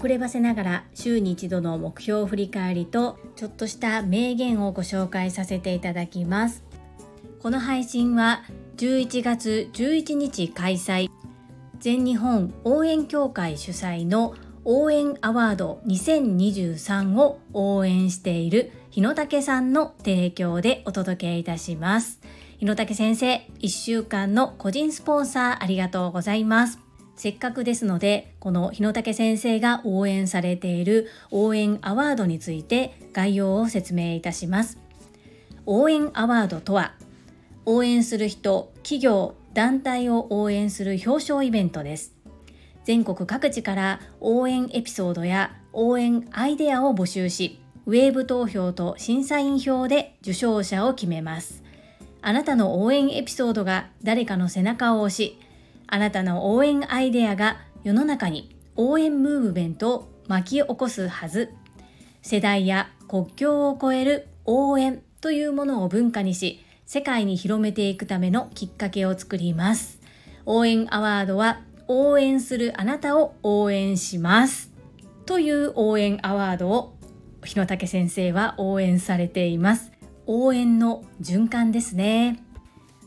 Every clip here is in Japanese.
遅ればせながら週に一度の目標振り返りとちょっとした名言をご紹介させていただきます。この配信は11月11日開催。全日本応援協会主催の応援アワード2023を応援している日野武さんの提供でお届けいたします。日野武先生1週間の個人スポンサーありがとうございます。せっかくですのでこの日野武先生が応援されている応援アワードについて概要を説明いたします。応援アワードとは応援する人企業団体を応援する表彰イベントです。全国各地から応援エピソードや応援アイデアを募集し、ウェーブ投票と審査員票で受賞者を決めます。あなたの応援エピソードが誰かの背中を押し、あなたの応援アイデアが世の中に応援ムーブメントを巻き起こすはず。世代や国境を超える応援というものを文化にし、世界に広めていくためのきっかけを作ります。応援アワードは応援するあなたを応援しますという応援アワードを日野武先生は応援されています応援の循環ですね。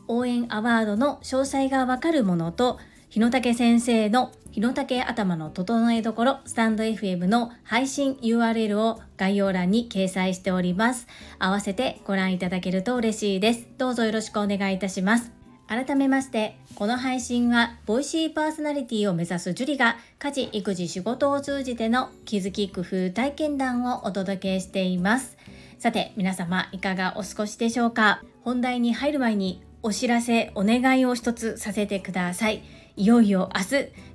応援アワードの詳細がわかるものと日野武先生の日野武頭の整えどころスタンド FM の配信 URL を概要欄に掲載しております。合わせてご覧いただけると嬉しいです。どうぞよろしくお願いいたします。改めまして、この配信は、ボイシーパーソナリティを目指すジュリが、家事、育児、仕事を通じての気づき、工夫、体験談をお届けしています。さて、皆様、いかがお過ごしでしょうか？本題に入る前に、お知らせ、お願いを一つさせてください。いよいよ明日、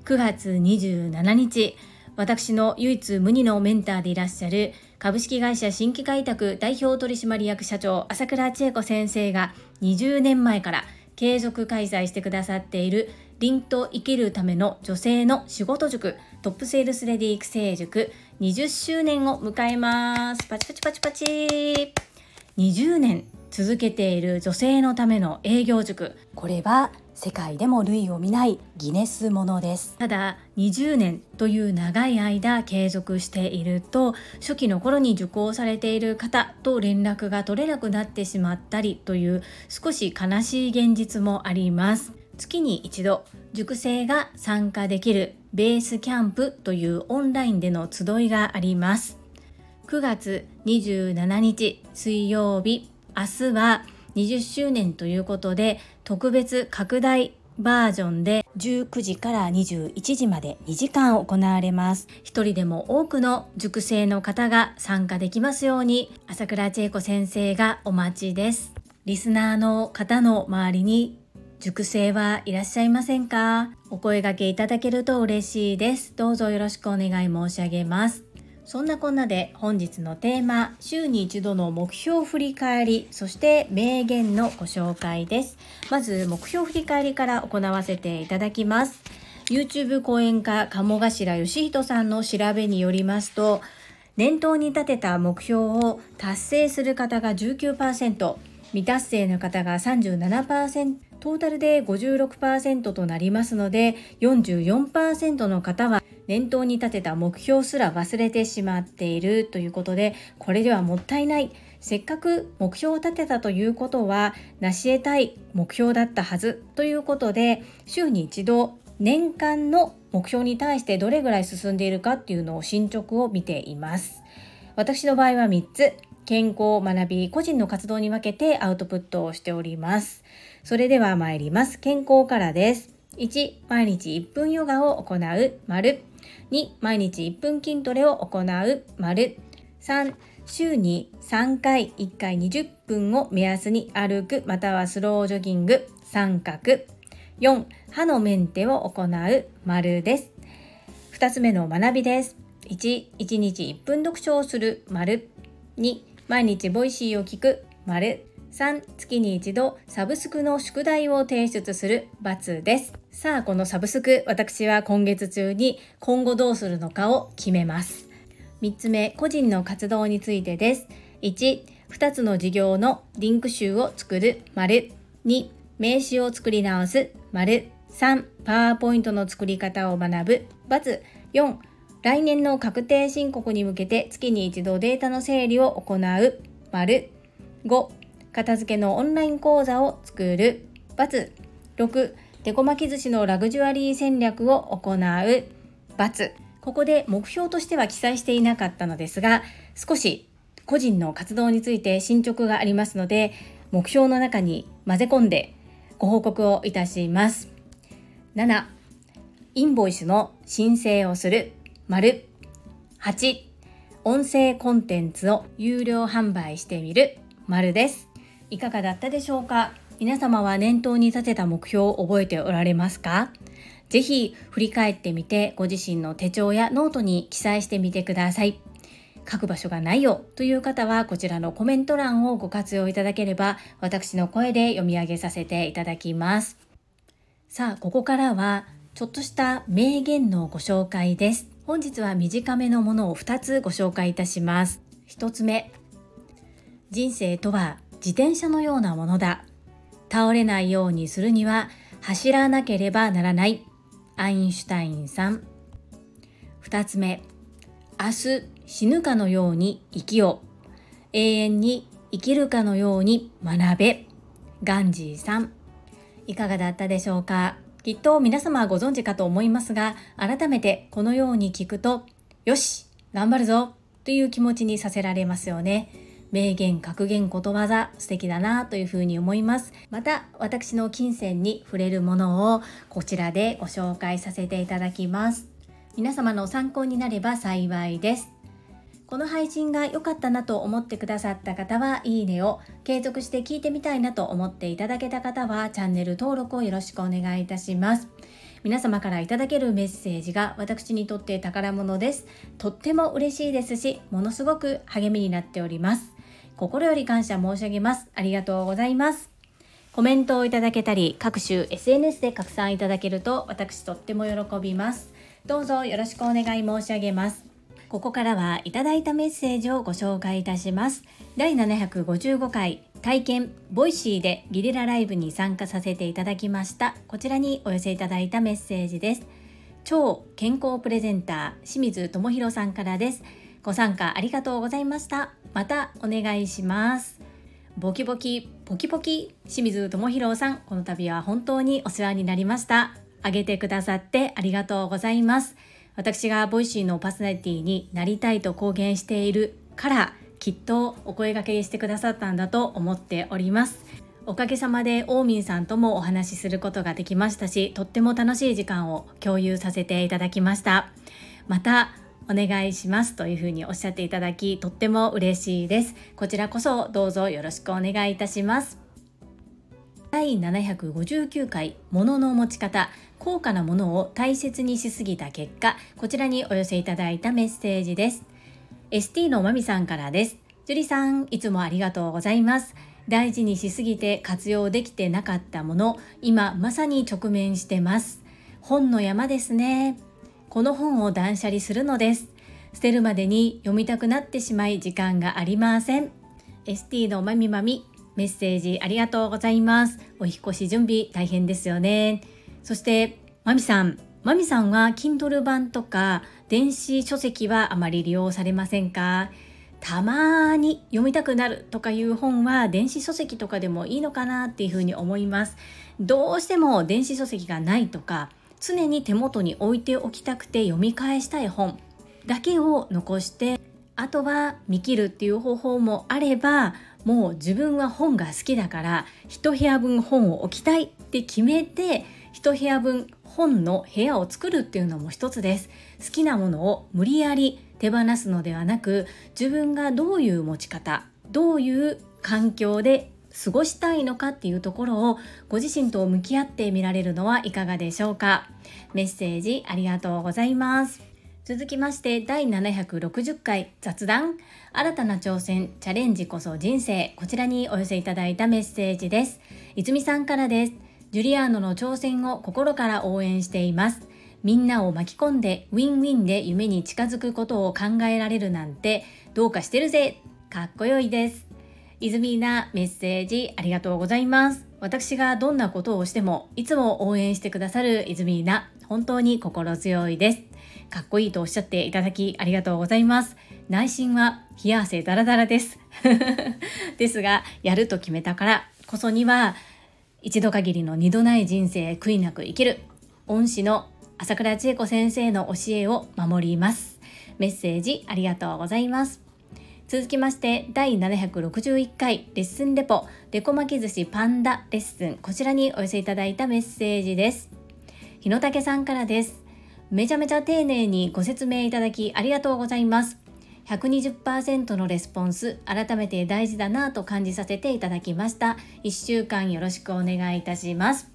9月27日、私の唯一無二のメンターでいらっしゃる株式会社新規開拓代表取締役社長朝倉千恵子先生が20年前から継続開催してくださっている凛と生きるための女性の仕事塾トップセールスレディ育成塾20周年を迎えます。パチパチパチパチ。20年続けている女性のための営業塾。これは世界でも類を見ないギネスものです。ただ20年という長い間継続していると初期の頃に受講されている方と連絡が取れなくなってしまったりという少し悲しい現実もあります。月に一度塾生が参加できるベースキャンプというオンラインでの集いがあります9月27日水曜日明日は20周年ということで特別拡大バージョンで19時から21時まで2時間行われます。一人でも多くの塾生の方が参加できますように朝倉千恵子先生がお待ちです。リスナーの方の周りに塾生はいらっしゃいませんか？お声掛けいただけると嬉しいです。どうぞよろしくお願い申し上げます。そんなこんなで本日のテーマ、週に一度の目標振り返り、そして名言のご紹介です。まず目標振り返りから行わせていただきます。YouTube 講演家鴨頭義人さんの調べによりますと、念頭に立てた目標を達成する方が19%、未達成の方が37%、トータルで56%となりますので、44%の方は念頭に立てた目標すら忘れてしまっているということでこれではもったいない。せっかく目標を立てたということは成し得たい目標だったはずということで週に一度年間の目標に対してどれぐらい進んでいるかっていうのを進捗を見ています。私の場合は3つ。健康、学び、個人の活動に分けてアウトプットをしております。それでは参ります。健康からです。1毎日1分ヨガを行う。丸。2毎日1分筋トレを行う。丸。3週に3回1回20分を目安に歩く。またはスロージョギング。三角。4歯のメンテを行う。丸です。2つ目の学びです。1、1日1分読書をする。丸。2、毎日 Voicy を聞く。丸。3、月に一度サブスクの宿題を提出する×です。さあこのサブスク私は今月中に今後どうするのかを決めます。3つ目個人の活動についてです。1 2つの事業のリンク集を作る。丸。2名刺を作り直す。丸。3パワーポイントの作り方を学ぶ×。4来年の確定申告に向けて月に一度データの整理を行う。丸。5片付けのオンライン講座を作る×。6デコ巻き寿司のラグジュアリー戦略を行う×。ここで目標としては記載していなかったのですが少し個人の活動について進捗がありますので目標の中に混ぜ込んでご報告をいたします。7インボイスの申請をする。丸。8音声コンテンツを有料販売してみる。丸です。いかがだったでしょうか？皆様は年頭に立てた目標を覚えておられますか？ぜひ振り返ってみてご自身の手帳やノートに記載してみてください。書く場所がないよという方はこちらのコメント欄をご活用いただければ私の声で読み上げさせていただきます。さあここからはちょっとした名言のご紹介です。本日は短めのものを2つご紹介いたします。1つ目。人生とは自転車のようなものだ。倒れないようにするには走らなければならない。アインシュタインさん。2つ目。明日死ぬかのように生きよう。永遠に生きるかのように学べ。ガンジーさん。いかがだったでしょうか？きっと皆様ご存知かと思いますが改めてこのように聞くとよし頑張るぞという気持ちにさせられますよね。名言格言ことわざ素敵だなというふうに思います。また私の金銭に触れるものをこちらでご紹介させていただきます。皆様の参考になれば幸いです。この配信が良かったなと思ってくださった方はいいねを継続して聞いてみたいなと思っていただけた方はチャンネル登録をよろしくお願いいたします。皆様からいただけるメッセージが私にとって宝物です。とっても嬉しいですしものすごく励みになっております。心より感謝申し上げます。ありがとうございます。コメントをいただけたり各種 SNS で拡散いただけると私とっても喜びます。どうぞよろしくお願い申し上げます。ここからはいただいたメッセージをご紹介いたします。第755回体験 Voicy でゲリラライブに参加させていただきました。こちらにお寄せいただいたメッセージです。超健康プレゼンター清水智博さんからです。ご参加ありがとうございました。またお願いします。ボキボキポキポキ清水智博さん。この度は本当にお世話になりました。あげてくださってありがとうございます。私が Voicy のパーソナリティになりたいと公言しているからきっとお声掛けしてくださったんだと思っております。おかげさまでオーミンさんともお話しすることができましたしとっても楽しい時間を共有させていただきました。またお願いしますというふうにおっしゃっていただきとっても嬉しいです。こちらこそどうぞよろしくお願いいたします。第759回「ものの持ち方高価なものを大切にしすぎた結果こちらにお寄せいただいたメッセージです。ST のまみさんからです。樹里さんいつもありがとうございます。大事にしすぎて活用できてなかったもの今まさに直面してます。本の山ですね。この本を断捨離するのです。捨てるまでに読みたくなってしまい時間がありません。ST のまみまみメッセージありがとうございます。お引越し準備大変ですよね。そしてまみさん。まみさんは Kindle 版とか電子書籍はあまり利用されませんか？たまに読みたくなるとかいう本は電子書籍とかでもいいのかなっていうふうに思います。どうしても電子書籍がないとか常に手元に置いておきたくて読み返したい本。だけを残してあとは見切るっていう方法もあればもう自分は本が好きだから一部屋分本を置きたいって決めて一部屋分本の部屋を作るっていうのも一つです。好きなものを無理やり手放すのではなく自分がどういう持ち方どういう環境で過ごしたいのかっていうところをご自身と向き合ってみられるのはいかがでしょうか？メッセージありがとうございます。続きまして第760回雑談。新たな挑戦チャレンジこそ人生。こちらにお寄せいただいたメッセージです。泉さんからです。ジュリアーノの挑戦を心から応援しています。みんなを巻き込んでウィンウィンで夢に近づくことを考えられるなんてどうかしてるぜ。かっこよいです。泉なメッセージありがとうございます。私がどんなことをしてもいつも応援してくださる泉な本当に心強いです。かっこいいとおっしゃっていただきありがとうございます。内心は冷や汗ダラダラです。ですがやると決めたからこそには一度限りの二度ない人生悔いなく生きる。恩師の朝倉千恵子先生の教えを守ります。メッセージありがとうございます。続きまして第761回レッスンレポデコ巻き寿司パンダレッスン。こちらにお寄せいただいたメッセージです。日野武さんからです。めちゃめちゃ丁寧にご説明いただきありがとうございます。120%のレスポンス改めて大事だなと感じさせていただきました。1週間よろしくお願いいたします。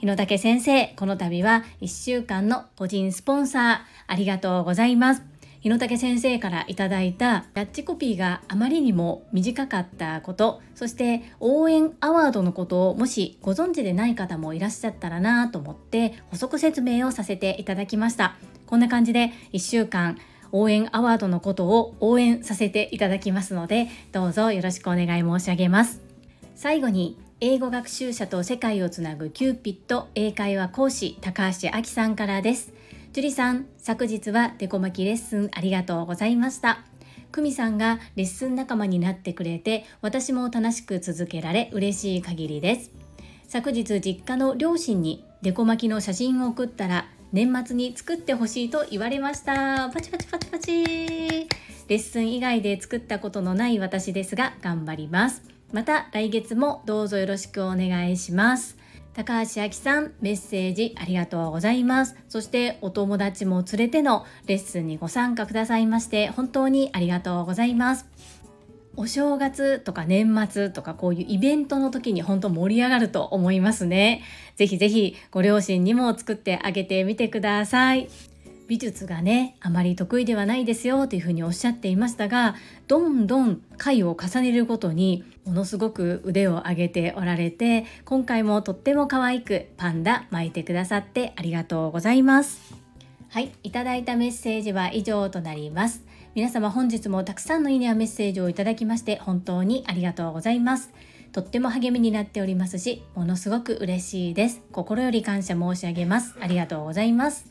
日野武先生この度は1週間の個人スポンサーありがとうございます。日野武先生からいただいたキャッチコピーがあまりにも短かったことそして応援アワードのことをもしご存知でない方もいらっしゃったらなと思って補足説明をさせていただきました。こんな感じで1週間応援アワードのことを応援させていただきますのでどうぞよろしくお願い申し上げます。最後に英語学習者と世界をつなぐキューピット英会話講師高橋明さんからです。樹里さん昨日はデコ巻きレッスンありがとうございました。久美さんがレッスン仲間になってくれて私も楽しく続けられ嬉しい限りです。昨日実家の両親にデコ巻きの写真を送ったら年末に作ってほしいと言われました。パチパチパチパチ。レッスン以外で作ったことのない私ですが頑張ります。また来月もどうぞよろしくお願いします。高橋明さんメッセージありがとうございますそしてお友達も連れてのレッスンにご参加くださいまして本当にありがとうございますお正月とか年末とかこういうイベントの時に本当盛り上がると思いますね。ぜひぜひご両親にも作ってあげてみてください。美術がねあまり得意ではないですよというふうにおっしゃっていましたがどんどん回を重ねるごとにものすごく腕を上げておられて今回もとっても可愛くパンダ巻いてくださってありがとうございます。はいいただいたメッセージは以上となります。皆様本日もたくさんのいいねやメッセージをいただきまして本当にありがとうございます。とっても励みになっておりますしものすごく嬉しいです。心より感謝申し上げます。ありがとうございます。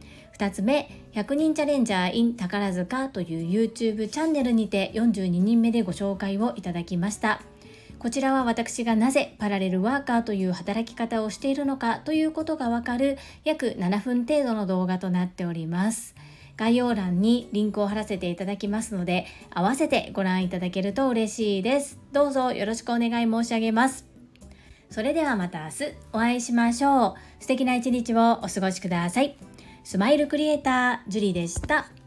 2つ目100人チャレンジャー in 宝塚という YouTube チャンネルにて42人目でご紹介をいただきましたこちらは私がなぜパラレルワーカーという働き方をしているのかということがわかる約7分程度の動画となっております。概要欄にリンクを貼らせていただきますので、合わせてご覧いただけると嬉しいです。どうぞよろしくお願い申し上げます。それではまた明日お会いしましょう。素敵な一日をお過ごしください。スマイルクリエイター、ジュリーでした。